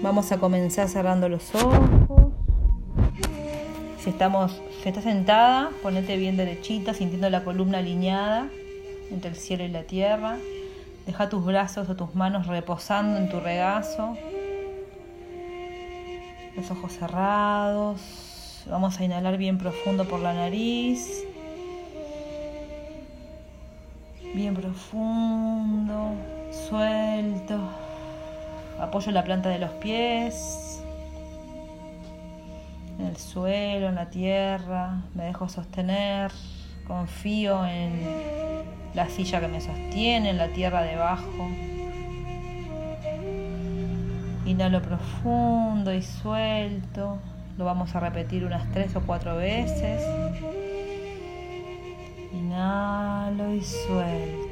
Vamos a comenzar cerrando los ojos. Si estamos, si estás sentada, ponete bien derechita, sintiendo la columna alineada entre el cielo y la tierra. Deja tus brazos o tus manos reposando en tu regazo. Los ojos cerrados. Vamos a inhalar bien profundo por la nariz. Bien profundo, suelto. Apoyo la planta de los pies en el suelo, en la tierra. Me dejo sostener. Confío en la silla que me sostiene, en la tierra debajo. Inhalo profundo y suelto. Lo vamos a repetir unas tres o cuatro veces. Inhalo y suelto.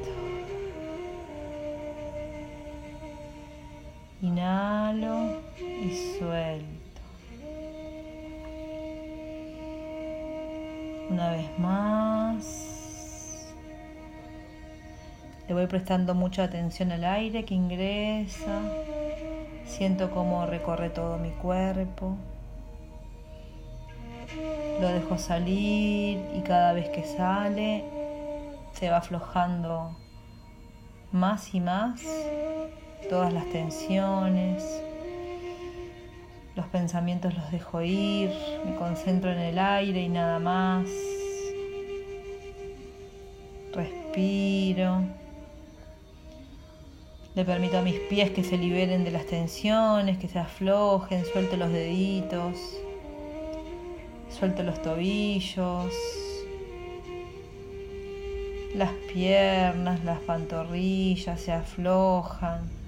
Inhalo y suelto. Una vez más. Le voy prestando mucha atención al aire que ingresa. Siento cómo recorre todo mi cuerpo. Lo dejo salir y cada vez que sale se va aflojando más y más todas las tensiones. Los pensamientos los dejo ir, me concentro en el aire y nada más. Respiro. Le permito a mis pies que se liberen de las tensiones, que se aflojen, suelto los deditos, suelto los tobillos, las piernas, las pantorrillas se aflojan.